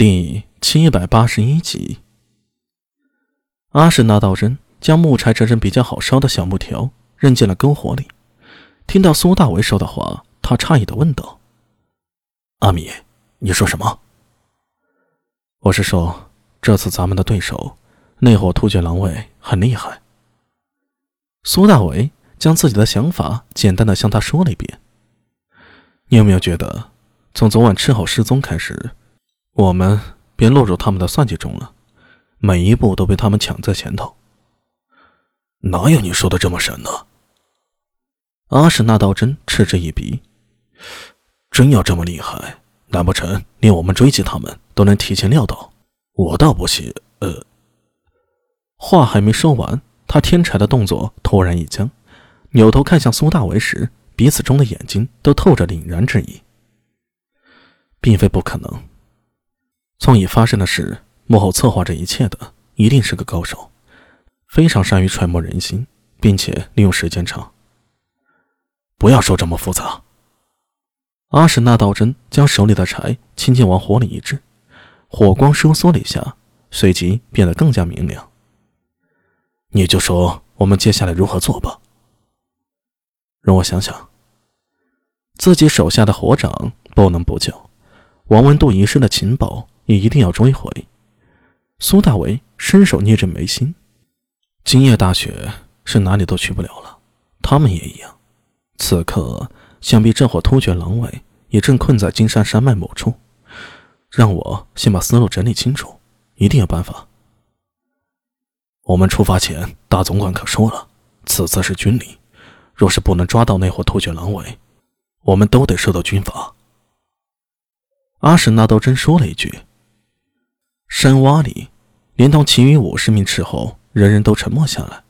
第七百八十一集，阿史那道真将木柴折成比较好烧的小木条扔进了篝火里。听到苏大为说的话，他诧异的问道：“阿米，你说什么？”“我是说，这次咱们的对手那伙突厥狼卫很厉害。”苏大为将自己的想法简单的向他说了一遍。“你有没有觉得，从昨晚赤后失踪开始？”我们便落入他们的算计中了，每一步都被他们抢在前头。哪有你说的这么神呢？阿史那道真嗤之以鼻。真要这么厉害，难不成连我们追击他们都能提前料到？我倒不信。呃，话还没说完，他添柴的动作突然一僵，扭头看向苏大为时，彼此中的眼睛都透着凛然之意。并非不可能。从已发生的事，幕后策划这一切的一定是个高手，非常善于揣摩人心，并且利用时间长。不要说这么复杂。阿史那道真将手里的柴轻轻往火里一掷，火光收缩了一下，随即变得更加明亮。你就说我们接下来如何做吧。容我想想。自己手下的火掌不能不救，王文度遗失的情报。也一定要追回。苏大为伸手捏着眉心，今夜大雪是哪里都去不了了，他们也一样。此刻，想必这伙突厥狼尾也正困在金山山脉某处。让我先把思路整理清楚，一定有办法。我们出发前，大总管可说了，此次是军礼，若是不能抓到那伙突厥狼尾，我们都得受到军法。阿史那都真说了一句。山洼里，连同其余五十名斥候，人人都沉默下来。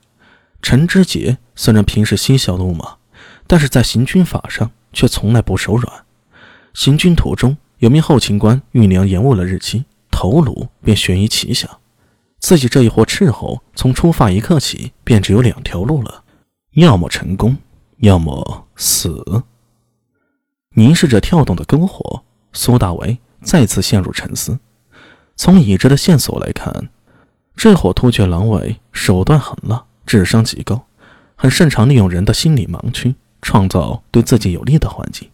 陈知节虽然平时嬉笑怒骂，但是在行军法上却从来不手软。行军途中，有名后勤官运粮延误了日期，头颅便悬于旗下。自己这一伙斥候，从出发一刻起，便只有两条路了：要么成功，要么死。凝视着跳动的篝火，苏大为再次陷入沉思。从已知的线索来看，这伙突厥狼尾手段狠辣，智商极高，很擅长利用人的心理盲区，创造对自己有利的环境。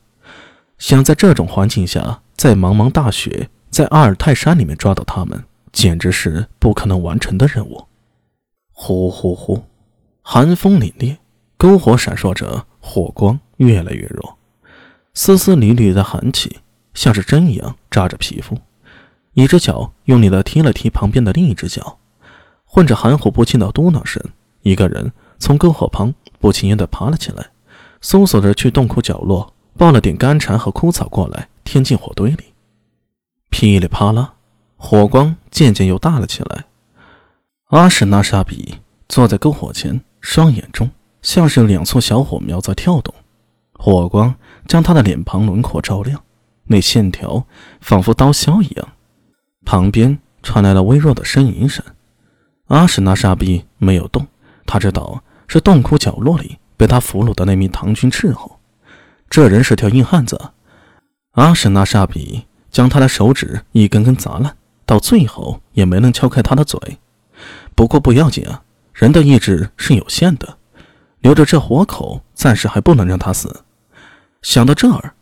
想在这种环境下，在茫茫大雪，在阿尔泰山里面抓到他们，简直是不可能完成的任务。呼呼呼，寒风凛冽，篝火闪烁着火光，越来越弱，丝丝缕缕的寒气像是针一样扎着皮肤。一只脚用力地踢了踢旁边的另一只脚，混着含糊不清的嘟囔声。一个人从篝火旁不情愿地爬了起来，搜索着去洞窟角落抱了点干柴和枯草过来，添进火堆里。噼里啪啦，火光渐渐又大了起来。阿史那沙比坐在篝火前，双眼中像是有两簇小火苗在跳动，火光将他的脸庞轮廓照亮，那线条仿佛刀削一样。旁边传来了微弱的呻吟声，阿史那沙比没有动，他知道是洞窟角落里被他俘虏的那名唐军斥候。这人是条硬汉子，阿史那沙比将他的手指一根根砸烂，到最后也没能敲开他的嘴。不过不要紧啊，人的意志是有限的，留着这活口，暂时还不能让他死。想到这儿，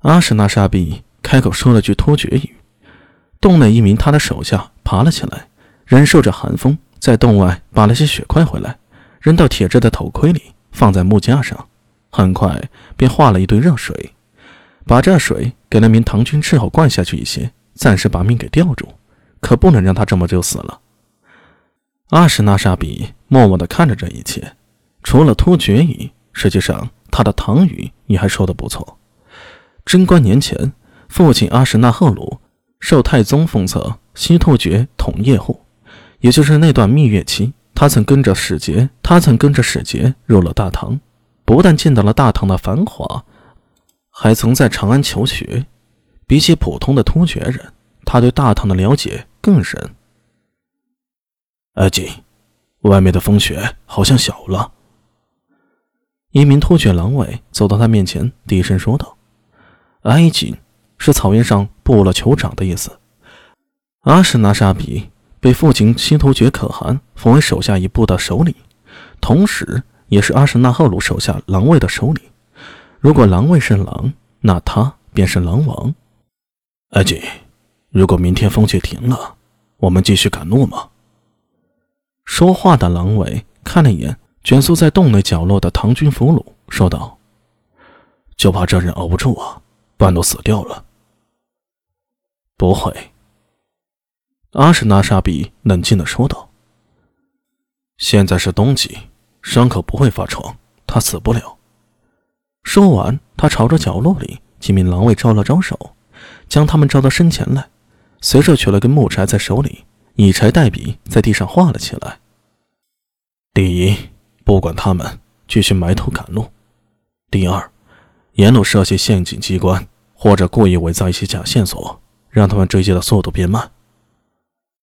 阿史那沙比开口说了句突厥语。洞内一名他的手下爬了起来，忍受着寒风，在洞外把了些雪块回来，扔到铁制的头盔里，放在木架上。很快便化了一堆热水，把这水给那名唐军斥候灌下去一些，暂时把命给吊住，可不能让他这么就死了。阿什纳沙比默默地看着这一切，除了突厥语，实际上他的唐语也还说得不错。贞观年前，父亲阿什纳赫鲁。受太宗封册，西突厥统叶护，也就是那段蜜月期，他曾跟着使节，他曾跟着使节入了大唐，不但见到了大唐的繁华，还曾在长安求学。比起普通的突厥人，他对大唐的了解更深。阿锦，外面的风雪好像小了。一名突厥狼卫走到他面前，低声说道：“阿锦。”是草原上布了酋长的意思。阿史那沙比被父亲西突厥可汗封为手下一部的首领，同时也是阿史那赫鲁手下狼卫的首领。如果狼卫是狼，那他便是狼王。阿锦，如果明天风雪停了，我们继续赶路吗？说话的狼卫看了一眼蜷缩在洞内角落的唐军俘虏，说道：“就怕这人熬不住啊，半路死掉了。”不会。阿史那沙比冷静的说道：“现在是冬季，伤口不会发疮，他死不了。”说完，他朝着角落里几名狼卫招了招手。将他们招到身前来，随手取了根木柴在手里，以柴代笔，在地上画了起来。第一，不管他们，继续埋头赶路；第二，沿路设些陷阱机关，或者故意伪造一些假线索，让他们追击的速度变慢。